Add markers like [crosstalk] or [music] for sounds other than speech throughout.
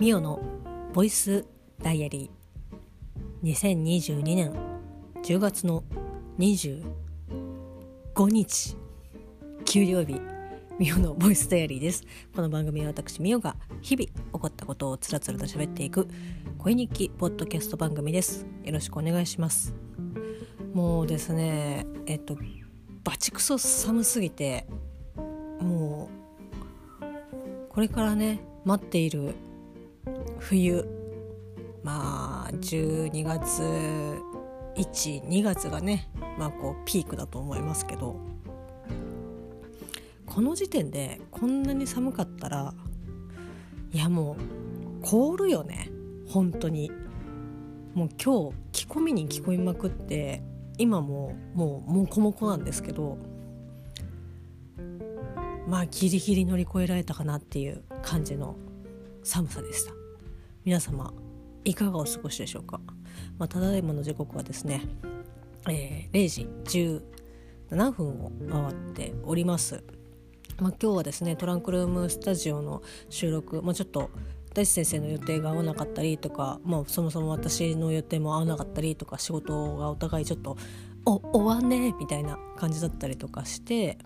ミオのボイスダイアリー。2022年10月の25日。給料日。ミオのボイスダイアリーです。この番組は私ミオが日々起こったことをつらつらと喋っていく声日記ポッドキャスト番組です。よろしくお願いします。もうですねえっとバチクソ寒すぎてもうこれからね待っている冬。まあ12月12月がねまあこうピークだと思いますけど。この時点でこんなに寒かったらいやもう凍るよね。本当に。もう今日着込みに着込みまくって今ももうもこもこなんですけど。まあギリギリ乗り越えられたかなっていう感じの寒さでした。皆様いかがお過ごしでしょうか、まあ、ただいまの時刻はですね、えー、0時17分を回っております、まあ、今日はですねトランクルームスタジオの収録もうちょっと大地先生の予定が合わなかったりとか、まあ、そもそも私の予定も合わなかったりとか仕事がお互いちょっと「お終わんね」みたいな感じだったりとかして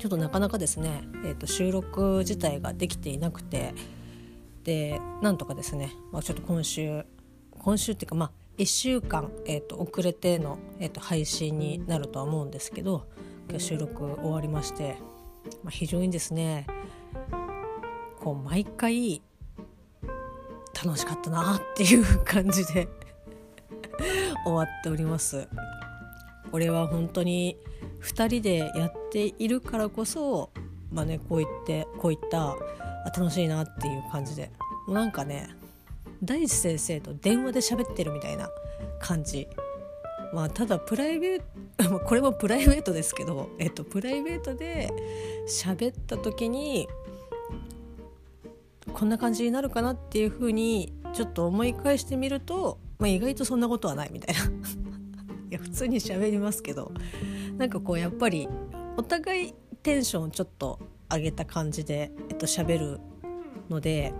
ちょっとなかなかですね、えー、と収録自体ができていなくてでなんとかですね、まあ、ちょっと今週今週っていうかまあ1週間、えーと、遅れての、えーと、配信になるとは思うんですけど今日収録終わりまして、まあ、非常にですねこう毎回楽しかったなっていう感じで [laughs] 終わっております。これは本当に2人でやっているからこそ、まあね、こういってこういった楽しいなっていう感じで。もうなんかね大地先生と電話で喋ってるみたいな感じ。まあただプライベート [laughs] これもプライベートですけど、えっと、プライベートで喋った時にこんな感じになるかなっていうふうにちょっと思い返してみると、まあ、意外とそんなことはないみたいな。[laughs] いや普通に喋りますけど。なんかこうやっぱりお互いテンションちょっと上げた感じで、えっと、喋るので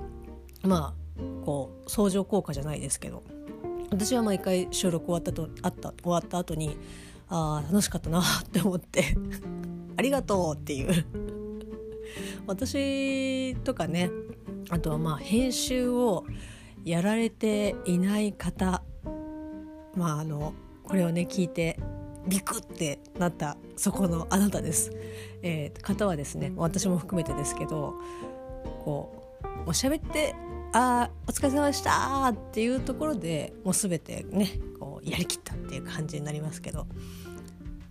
まあこう相乗効果じゃないですけど私は毎回収録終わったとあった終わった後にあ楽しかったなって思って [laughs] ありがとうっていう。私とかねあとはまあ編集をやられていない方まああのこれをね聞いてビクってなったそこのあなたです、えー、方はですね私も含めてですけどこうもう喋って「あお疲れ様でした」っていうところでもう全てねこうやりきったっていう感じになりますけど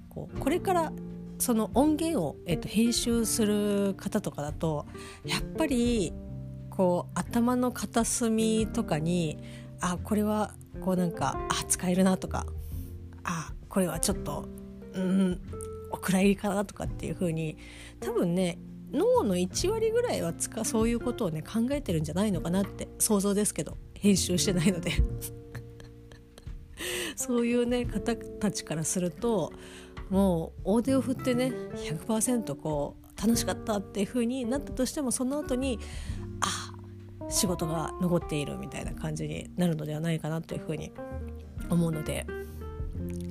こうこれからその音源を、えー、と編集する方とかだとやっぱりこう頭の片隅とかにあこれはこうなんかあ使えるなとかあこれはちょっとうんお蔵入りかなとかっていう風に多分ね脳の1割ぐらいはつかそういうことをね考えてるんじゃないのかなって想像ですけど編集してないので。[laughs] そういうね方たちからするともう大手を振ってね100%こう楽しかったっていう風になったとしてもその後にあ仕事が残っているみたいな感じになるのではないかなというふうに思うので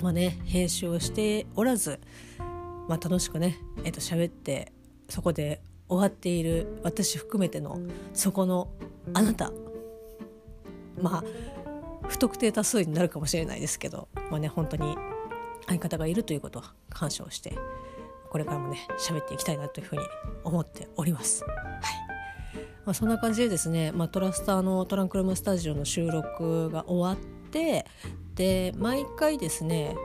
まあね編集をしておらず、まあ、楽しくねえっ、ー、と喋ってそこで終わっている私含めてのそこのあなた。まあ不特定多数になるかもしれないですけどまあね本当に相方がいるということは感謝をしてこれからもね喋っていきたいなというふうに思っております。はい。まあ、そんな感じでですね、まあ、トラスターのトランクルームスタジオの収録が終わってで毎回ですね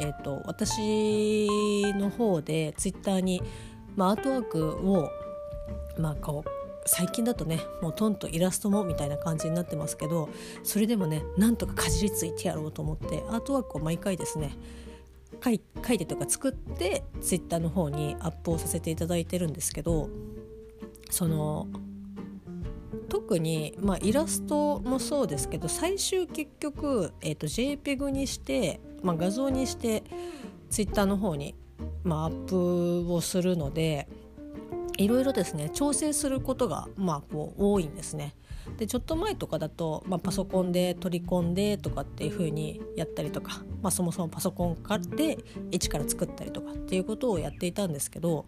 えーと、私の方でツイッターに、まあ、アートワークを、まあ、こう最近だとねもうトンとイラストもみたいな感じになってますけどそれでもねなんとかかじりついてやろうと思ってアートワークを毎回ですね書い書いてとか作ってツイッターの方にアップをさせていただいてるんですけどその特に、まあ、イラストもそうですけど最終結局、えーと、JPEG にして、まあ、画像にしてツイッターの方に、まあ、アップをするのでいろいろですね調整することが、まあ、こう多いんですね。でちょっと前とかだと、まあ、パソコンで取り込んでとかっていう風にやったりとか、まあ、そもそもパソコンで一から作ったりとかっていうことをやっていたんですけど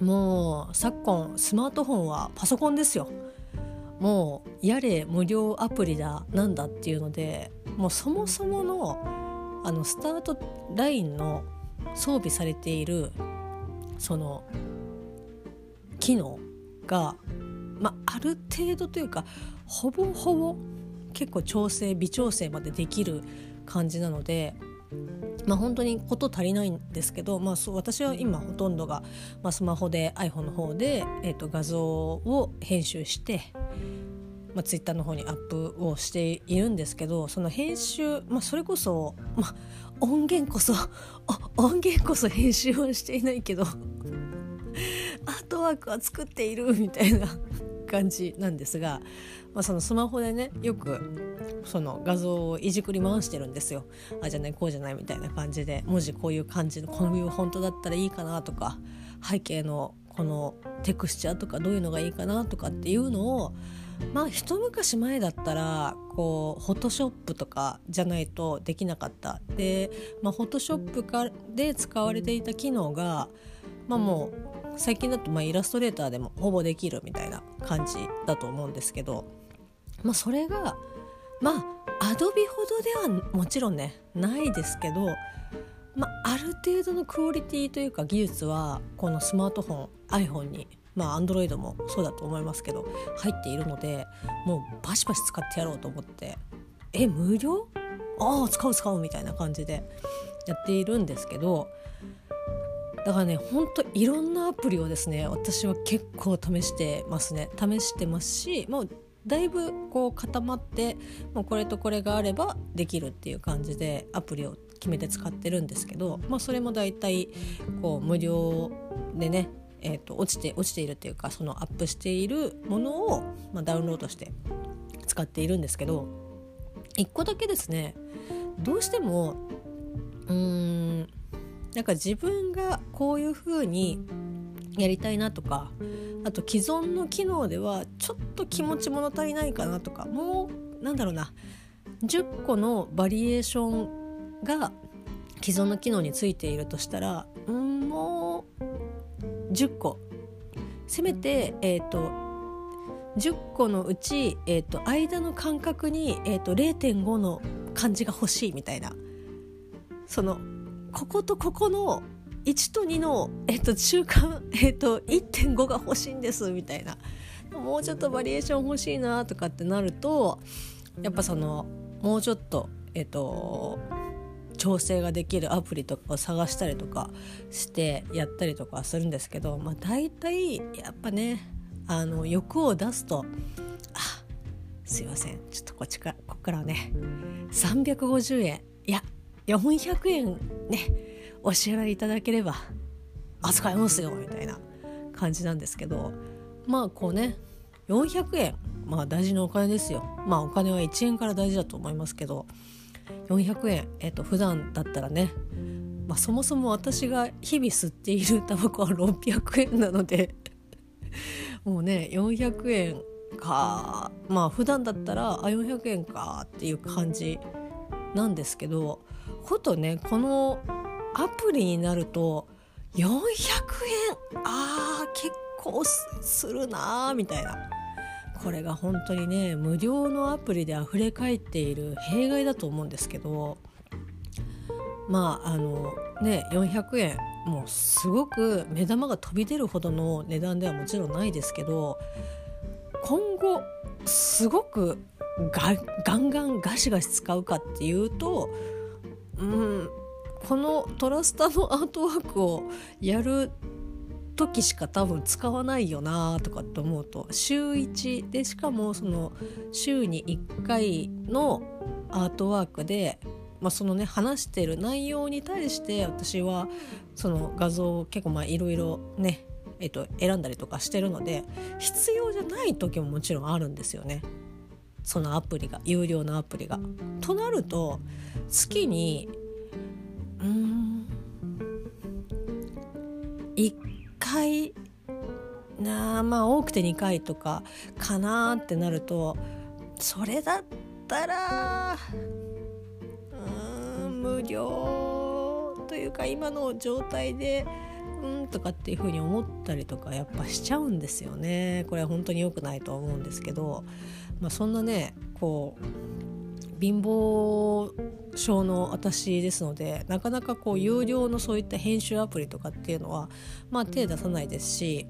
もう昨今スマートフォンはパソコンですよ。もうやれ無料アプリだなんだっていうのでもうそもそものあのスタートラインの装備されているその機能が、まあ、ある程度というかほぼほぼ結構調整微調整までできる感じなので、まあ、本当にこと足りないんですけど、まあ、私は今ほとんどが、まあ、スマホで iPhone の方で、えー、と画像を編集してまあ、ツイッターの方にアップをしているんですけどその編集、まあ、それこそ、まあ、音源こそ音源こそ編集はしていないけどアートワークは作っているみたいな感じなんですが、まあ、そのスマホでねよくその画像をいじくり回してるんですよ。あじゃないこうじゃないみたいな感じで文字こういう感じのこういうフォントだったらいいかなとか背景のこのテクスチャーとかどういうのがいいかなとかっていうのをまあ一昔前だったらこうフォトショップとかじゃないとできなかった。で、まあ、フォトショップかで使われていた機能が、まあ、もう最近だとまあイラストレーターでもほぼできるみたいな感じだと思うんですけど、まあ、それがまあアドビほどではもちろんねないですけど、まあ、ある程度のクオリティというか技術はこのスマートフォン iPhone にまあアンドロイドもそうだと思いますけど入っているのでもうバシバシ使ってやろうと思ってえ無料？ああ使う使うみたいな感じでやっているんですけどだからねほんといろんなアプリをですね私は結構試してますね。試してますしもうだいぶこう固まってもうこれとこれがあればできるっていう感じでアプリを決めて使ってるんですけど、まあ、それもだいたいこう無料でねえーと、落ちて落ちているっていうかそのアップしているものを、まあ、ダウンロードして使っているんですけど1個だけですねどうしてもうーんなんか自分がこういう風にやりたいなとかあと既存の機能ではちょっと気持ち物足りないかなとかもうなんだろうな10個のバリエーションが既存の機能についているとしたら10個。せめて、えーと、10個のうち、えーと、間の間隔に、えーと、0.5の漢字が欲しいみたいな。そのこことここの1と2の、えー、と中間、えー、と1.5が欲しいんですみたいな。もうちょっとバリエーション欲しいなとかってなるとやっぱそのもうちょっとえっ、ー、と調整ができるアプリとかを探したりとかしてやったりとかするんですけど、まあ、大体やっぱねあの欲を出すと「あすいません。ちょっとこっちからこっからはね350円いや400円ねお支払いいただければ扱いますよ」みたいな感じなんですけどまあこうね400円まあ大事なお金ですよ。まあお金は1円から大事だと思いますけど400円、えっと普段だったらね、まあ、そもそも私が日々吸っているタバコは600円なので。[laughs] もうね400円か。まあ普段だったらあ400円かっていう感じなんですけどことねこのアプリになると400円。あー結構するなーみたいな。これが本当にね無料のアプリで溢れ返っている弊害だと思うんですけどまああのね400円もうすごく目玉が飛び出るほどの値段ではもちろんないですけど今後すごくガガンガンガシガシ使うかっていうとうんこのトラスタのアートワークをやる時しか多分使わないよなとかって思うと週1でしかもその週に1回のアートワークで、まあ、そのね話してる内容に対して私はその画像を結構まあいろいろねえっと、選んだりとかしてるので必要じゃない時ももちろんあるんですよねそのアプリが有料のアプリが。となると月にうん1回なまあ多くて2回とかかなってなるとそれだったらうん無料というか今の状態でうんとかっていう風に思ったりとかやっぱしちゃうんですよね。これは本当に良くないとは思うんですけど、まあ、そんなねこう貧乏症の私ですのでなかなかこう有料のそういった編集アプリとかっていうのは、まあ、手出さないですし、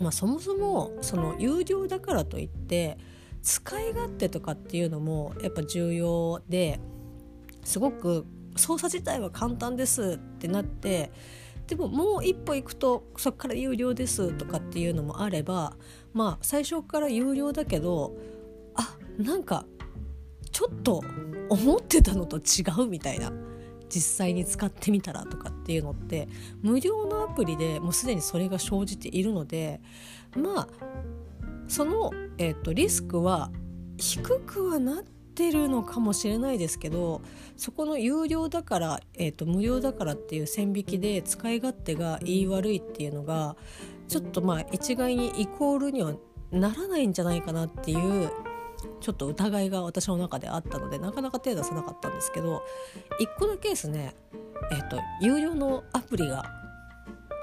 まあ、そもそもその有料だからといって使い勝手とかっていうのもやっぱ重要ですごく操作自体は簡単ですってなってでももう一歩行くとそこから有料ですとかっていうのもあればまあ最初から有料だけどあなんかちょっと思ってたのと違うみたいな実際に使ってみたらとかっていうのって無料のアプリでもうすでにそれが生じているのでまあその、えーと、リスクは低くはなってるのかもしれないですけどそこの有料だから、えーと、無料だからっていう線引きで使い勝手が言い悪いっていうのがちょっとまあ一概にイコールにはならないんじゃないかなっていうちょっと疑いが私の中であったのでなかなか手出せなかったんですけど1個だけですねえっ、と有料のアプリが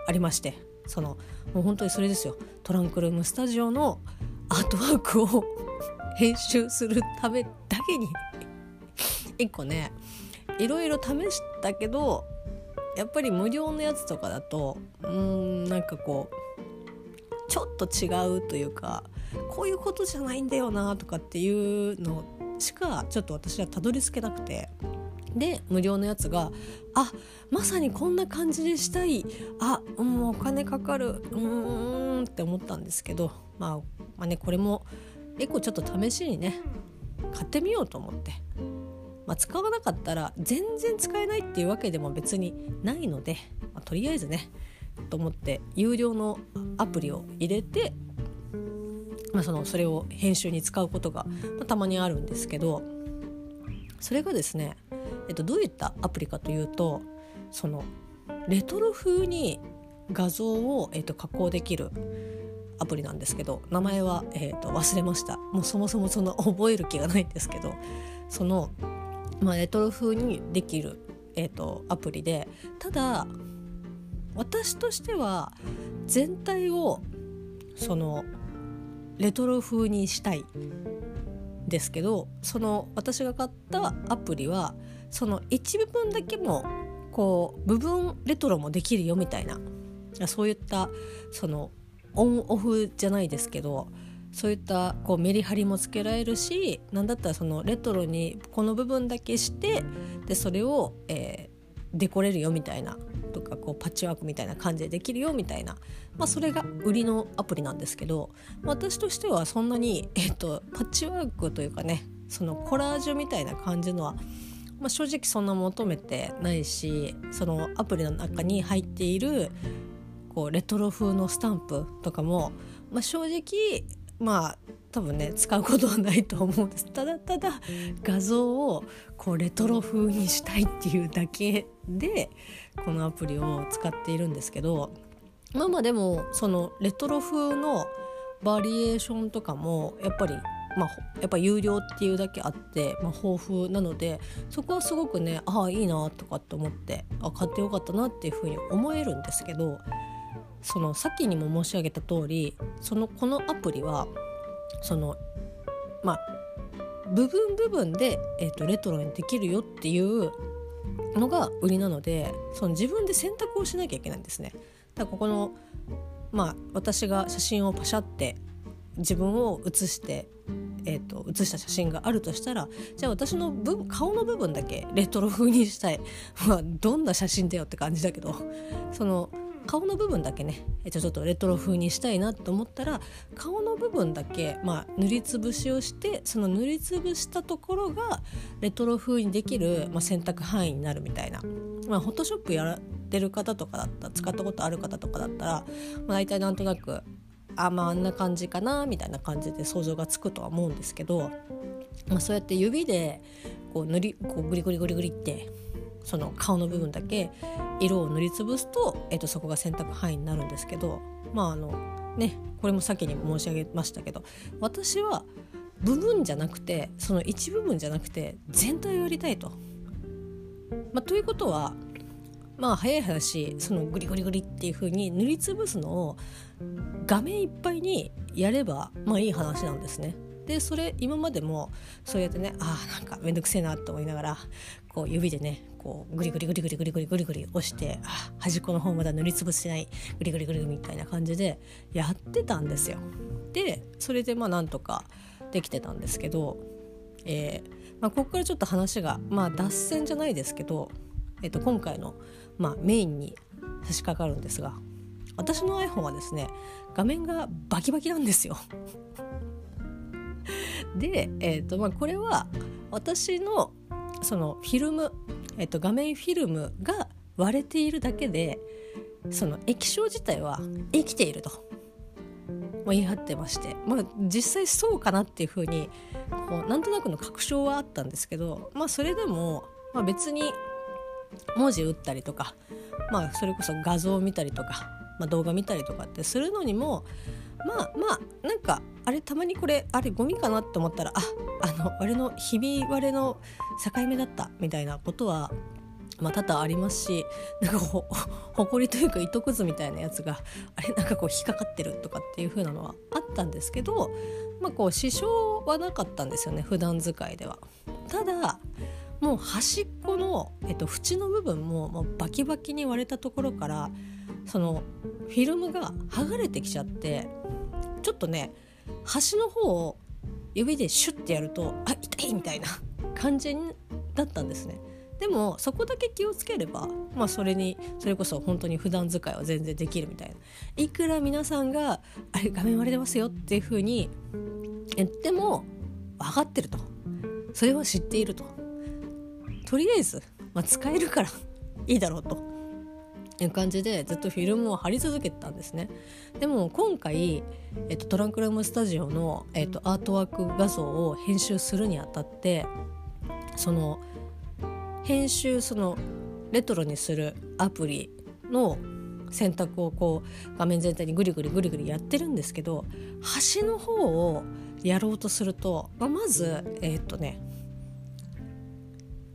ありましてそのもう本当にそれですよ。トランクルームスタジオのアートワークを編集するためだけに1個ねいろいろ試したけどやっぱり無料のやつとかだとうんなんかこうちょっと違うというかこういうことじゃないんだよなとかっていうのしかちょっと私はたどり着けなくて。で無料のやつがあまさにこんな感じでしたい。あもうお金かかる。うーんって思ったんですけど、まあ、まあねこれも1個ちょっと試しにね買ってみようと思って、まあ、使わなかったら全然使えないっていうわけでも別にないので、まあ、とりあえずねと思って有料のアプリを入れて、まあ、そのそれを編集に使うことが、まあ、たまにあるんですけどそれがですね、えっと、どういったアプリかというとそのレトロ風に画像を、えっと、加工できるアプリなんですけど名前は、えーと、忘れました。もうそもそもその覚える気がないんですけどその、まあ、レトロ風にできる、えーと、アプリでただ私としては全体をそのレトロ風にしたいですけどその私が買ったアプリはその一部分だけもこう部分レトロもできるよみたいなそういったそのオンオフじゃないですけどそういったこうメリハリもつけられるし何だったらそのレトロにこの部分だけしてでそれを、えー、デコれるよみたいなとかこうパッチワークみたいな感じでできるよみたいな、まあ、それが売りのアプリなんですけど私としてはそんなに、えーと、パッチワークというかねそのコラージュみたいな感じのはまあ、正直そんな求めてないしそのアプリの中に入っているこうレトロ風のスタンプとかも、まあ、正直まあ多分ね使うことはないと思うんです。ただただ画像をこうレトロ風にしたいっていうだけでこのアプリを使っているんですけどまあまあでもそのレトロ風のバリエーションとかもやっぱりまあ、やっぱ有料っていうだけあって、まあ、豊富なのでそこはすごくねああいいなとかって思ってあ買ってよかったなっていうふうに思えるんですけどその先にも申し上げた通りそのこのアプリはそのまあ部分部分で、えーと、レトロにできるよっていうのが売りなのでその自分で選択をしなきゃいけないんですね。だここのまあ私が写真をパシャって自分を写して、えーと、写した写真があるとしたらじゃあ私の部顔の部分だけレトロ風にしたい、[laughs] まあ、どんな写真だよって感じだけどその顔の部分だけねちょっとレトロ風にしたいなと思ったら顔の部分だけ、まあ、塗りつぶしをしてその塗りつぶしたところがレトロ風にできる、まあ、選択範囲になるみたいな、まあ、フォトショップやってる方とかだったら使ったことある方とかだったら、まあ、大体なんとなくあまああんな感じかなみたいな感じで想像がつくとは思うんですけど、まあ、そうやって指でこう塗りこうグリグリグリグリってその顔の部分だけ色を塗りつぶすと,、えー、とそこが選択範囲になるんですけどまああのねこれも先に申し上げましたけど私は部分じゃなくてその一部分じゃなくて全体をやりたいと。まあ、ということはまあ早い話そのグリグリグリっていう風に塗りつぶすのを画面いっぱいにやればまあいい話なんですね。でそれ今までもそうやってねあーなんか面倒くせえなと思いながらこう指でねこうグリグリグリグリグリグリグリグリ押してあ端っこの方まだ塗りつぶしてないグリグリグリみたいな感じでやってたんですよ。でそれでまあなんとかできてたんですけど、えーまあ、ここからちょっと話が、まあ、脱線じゃないですけど、えー、と今回の、まあ、メインに差し掛かるんですが私の iPhone はですね画面がバキバキなんですよ。で、えーとまあ、これは私のそのフィルム、えー、と画面フィルムが割れているだけでその液晶自体は生きていると、まあ、言い張ってまして、まあ、実際そうかなっていうふうにこうなんとなくの確証はあったんですけど、まあ、それでも、まあ、別に文字打ったりとか、まあ、それこそ画像を見たりとか、まあ、動画見たりとかってするのにもまあまあなんかあれたまにこれあれゴミかなって思ったらああのあれのひび割れの境目だったみたいなことはまあ、多々ありますしなんかほほこりというか糸くずみたいなやつがあれなんかこう引っかかってるとかっていう風なのはあったんですけど、まあ、こう支障はなかったんですよね普段使いでは。ただもう端っこの、えっと、縁の部分ももうバキバキに割れたところからそのフィルムが剥がれてきちゃってちょっとね端の方を指でシュッてやるとあ痛いみたいな [laughs] 感じだったんですね。でもそこだけ気をつければ、まあ、それにそれこそ本当に普段使いは全然できるみたいな。いくら皆さんが「あれ画面割れてますよ」っていうふうに言っても分かってると。それは知っていると。とりあえず、まあ、使えるからいいだろうと。いう感じでずっとフィルムを貼り続けてたんですね。でも今回、えっと、トランクルームスタジオの、えっと、アートワーク画像を編集するにあたってその編集そのレトロにするアプリの選択をこう画面全体にぐりぐりぐりぐりやってるんですけど端の方をやろうとすると、まあ、まずえー、っとね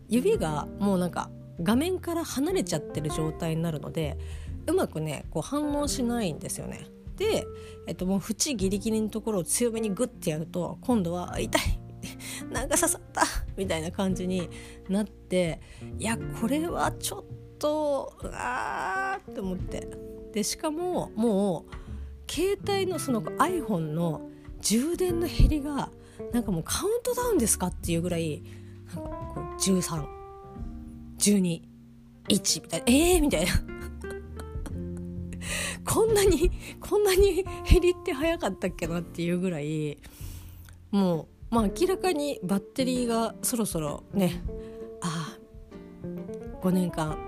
指がもうなんか画面から離れちゃってる状態になるのでうまくねこう反応しないんですよね。で、えっと、もう縁ギリギリのところを強めにグッてやると今度は痛い [laughs] なんか刺さったみたいな感じになっていやこれはちょっとあーって思ってでしかももう携帯のその iPhone の充電の減りがなんかもうカウントダウンですかっていうぐらいなんかこう12、1みたいな。えーみたいな。[laughs] こんなにこんなに減りって早かったっけなっていうぐらいもうまあ明らかにバッテリーがそろそろねああ5年間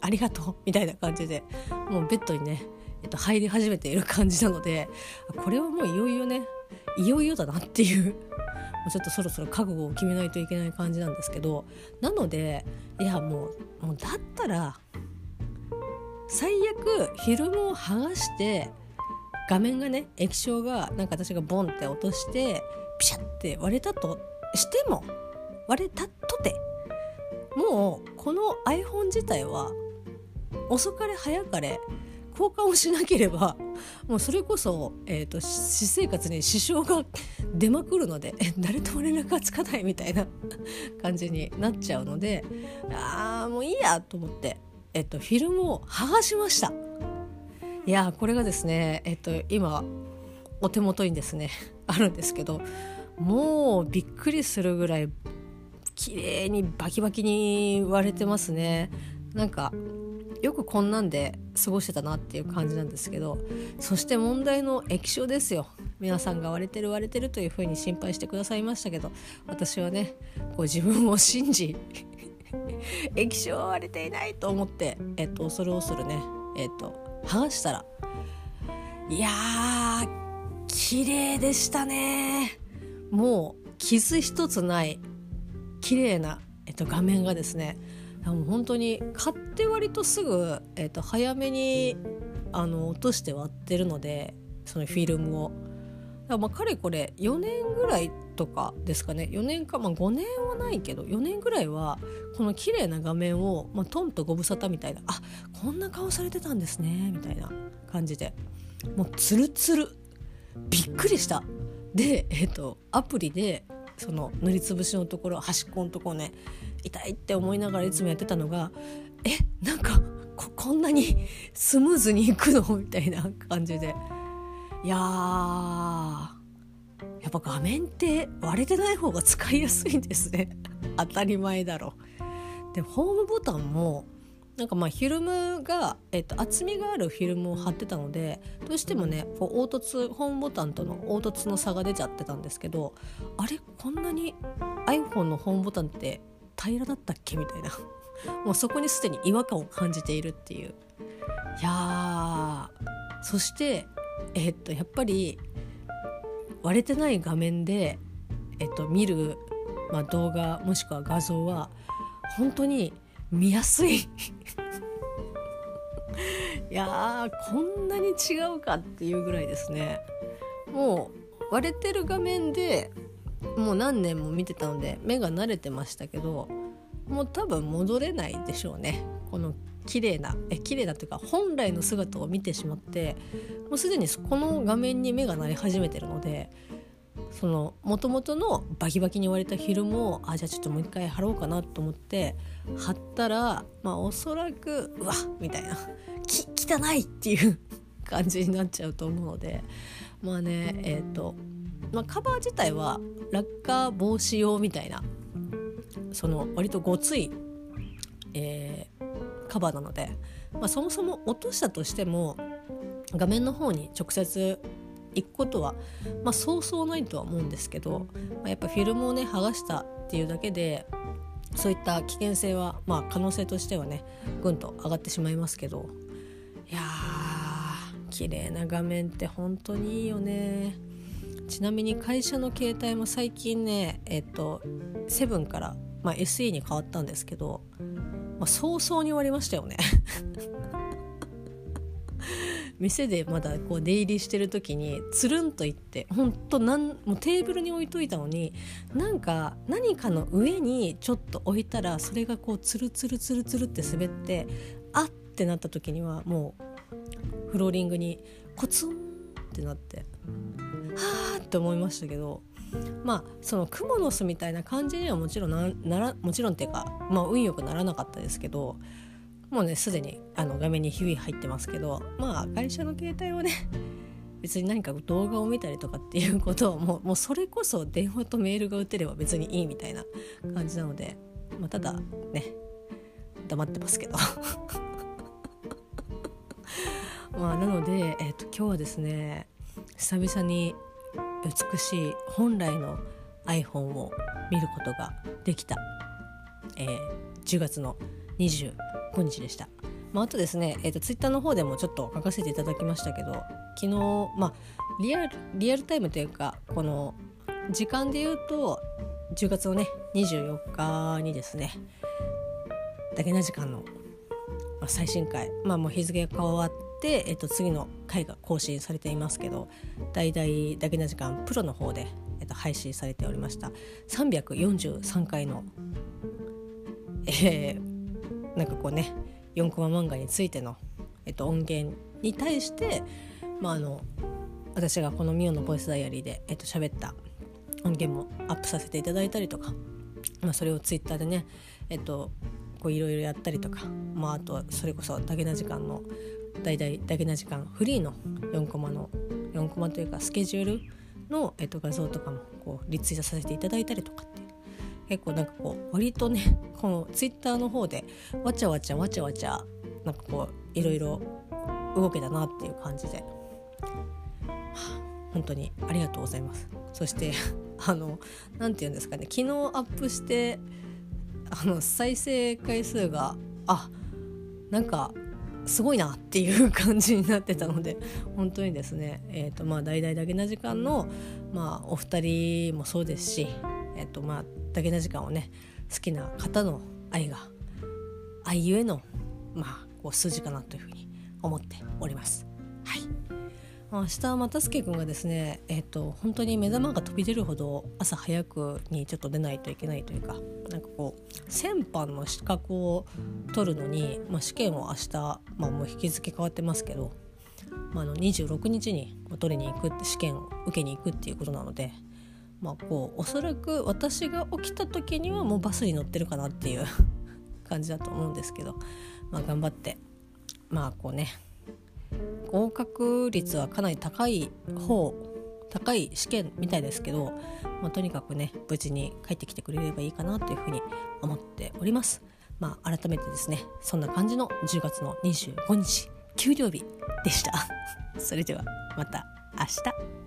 ありがとうみたいな感じでもうベッドにね、えっと、入り始めている感じなのでこれはもういよいよねいよいよだなっていうちょっとそろそろ覚悟を決めないといけない感じなんですけどなのでいやもうもうだったら最悪フィルムを剥がして画面がね液晶がなんか私がボンって落としてピシャって割れたとしても割れたとてもうこの iPhone 自体は遅かれ早かれ交換をしなければ [laughs] もうそれこそ、えーと、私生活に支障が出まくるので [laughs] 誰とも連絡がつかないみたいな [laughs] 感じになっちゃうのでああもういいやと思って、えーと、フィルムを剥がしました。いやこれがですね、えーと今お手元にですねあるんですけどもうびっくりするぐらい綺麗にバキバキに割れてますね。なんかよくこんなんで過ごしてたなっていう感じなんですけどそして問題の液晶ですよ。皆さんが割れてる割れてるというふうに心配してくださいましたけど私はねこう自分を信じ [laughs] 液晶は割れていないと思って、えっと、恐る恐るね、えっと、剥がしたらいやー綺麗でしたね。もう傷一つない綺麗なえっと、画面がですねもう本当に買って割とすぐ、えっと、早めにあの落として割ってるのでそのフィルムを。だまあかれこれ4年ぐらいとかですかね。4年か、まあ、5年はないけど4年ぐらいはこの綺麗な画面を、まあ、トンとご無沙汰みたいなあこんな顔されてたんですねみたいな感じで。もうツルツル。びっくりした。でえっ、ー、とアプリでその塗りつぶしのところ端っこのところね痛いって思いながらいつもやってたのがえなんかこんなにスムーズにいくの？みたいな感じで。いややっぱ画面って割れてない方が使いやすいんですね。[laughs] 当たり前だろ。でホームボタンもなんかまあフィルムが、えっと、厚みがあるフィルムを貼ってたのでどうしてもねこう凹凸ホームボタンとの凹凸の差が出ちゃってたんですけどあれこんなに iPhone のホームボタンって平らだったっけ？みたいな。[laughs] もうそこにすでに違和感を感じているっていう。いやそしてえっとやっぱり割れてない画面で、えっと、見る、まあ、動画もしくは画像は本当に見やすい。[laughs] いやこんなに違うかっていうぐらいですね。もう割れてる画面でもう何年も見てたので目が慣れてましたけどもう多分戻れないでしょうね。この綺麗なえ綺麗なというか本来の姿を見てしまってもうすでにこの画面に目が慣れ始めてるのでその元々のバキバキに割れたフィルムをあじゃあちょっともう一回貼ろうかなと思って貼ったらまあおそらくうわみたいなき汚いっていう [laughs] 感じになっちゃうと思うのでまあねえっ、ー、と、まあ、カバー自体は落下防止用みたいなその割とごつい、えー、カバーなので、まあ、そもそも落としたとしても画面の方に直接行くことは、まあ、そうそうないとは思うんですけど、まあ、やっぱフィルムをね剥がしたっていうだけでそういった危険性は、まあ、可能性としてはねぐんと上がってしまいますけど。いやー綺麗な画面って本当にいいよね。ちなみに会社の携帯も最近ねえっとセブンから、まあ、SE に変わったんですけど、まあ、早々に終わりましたよね。[laughs] 店でまだこう出入りしてる時につるんといってほんとなんもうテーブルに置いといたのになんか何かの上にちょっと置いたらそれがこうツルツルツルツルって滑ってあってなった時にはもうフローリングにコツンってなって。はあって思いましたけどまあそのクモの巣みたいな感じにはもちろんなならもちろんっていうか、まあ、運よくならなかったですけどもうねすでにあの画面にひび入ってますけどまあ会社の携帯をね [laughs] 別に何か動画を見たりとかっていうことをもうもうそれこそ電話とメールが打てれば別にいいみたいな感じなので、まあ、ただね黙ってますけど。[laughs] まあなので、えーと、今日はですね久々に美しい本来の iPhone を見ることができた、えー、10月の25日でした。まあ、あとですね、えーと、ツイッターの方でもちょっと書かせていただきましたけど昨日、まあ、リアルリアルタイムというかこの時間で言うと10月のね24日にですねだけな時間の、最新回、まあ、もう日付が変わって、えー、と次の回が更新されていますけど大々だけな時間プロの方で、えー、と配信されておりました。343回の、えー、なんかこうね4コマ漫画についての、えっと、音源に対して、まあ、あの私がこの「ミオのボイスダイアリーで」えっと喋った音源もアップさせていただいたりとか、まあ、それをツイッターでねえっとこういろいろやったりとか、まあ、あとそれこそだけな時間の大々だけな時間フリーの4コマの4コマというかスケジュールの、えっと、画像とかもこうリツイートさせていただいたりとかって結構なんかこう割とね [laughs] このツイッターの方でわちゃわちゃわちゃわちゃなんかこういろいろ動けたなっていう感じで、本当にありがとうございます。そして [laughs] あの何て言うんですかね昨日アップしてあの再生回数があなんかすごいなっていう感じになってたので本当にですねえ、ー、とまあ大々だけな時間のまあお二人もそうですしえ、ー、とまあだけな時間をね好きな方の愛が愛ゆえのまあこう数字かなというふうに思っております。はい明日又助君がですねえっ、と本当に目玉が飛び出るほど朝早くにちょっと出ないといけないというかなんかこう先般の資格を取るのに、まあ、試験を明日、まあ、もう引き付け変わってますけど、ま、あの26日に取りに行くって試験を受けに行くっていうことなので。まあ、こうおそらく私が起きた時にはもうバスに乗ってるかなっていう [laughs] 感じだと思うんですけど、まあ、頑張ってまあこうね合格率はかなり高い方高い試験みたいですけど、まあ、とにかくね無事に帰ってきてくれればいいかなというふうに思っております。まあ、改めてですねそんな感じの10月の25日給料日でした。[laughs] それではまた明日。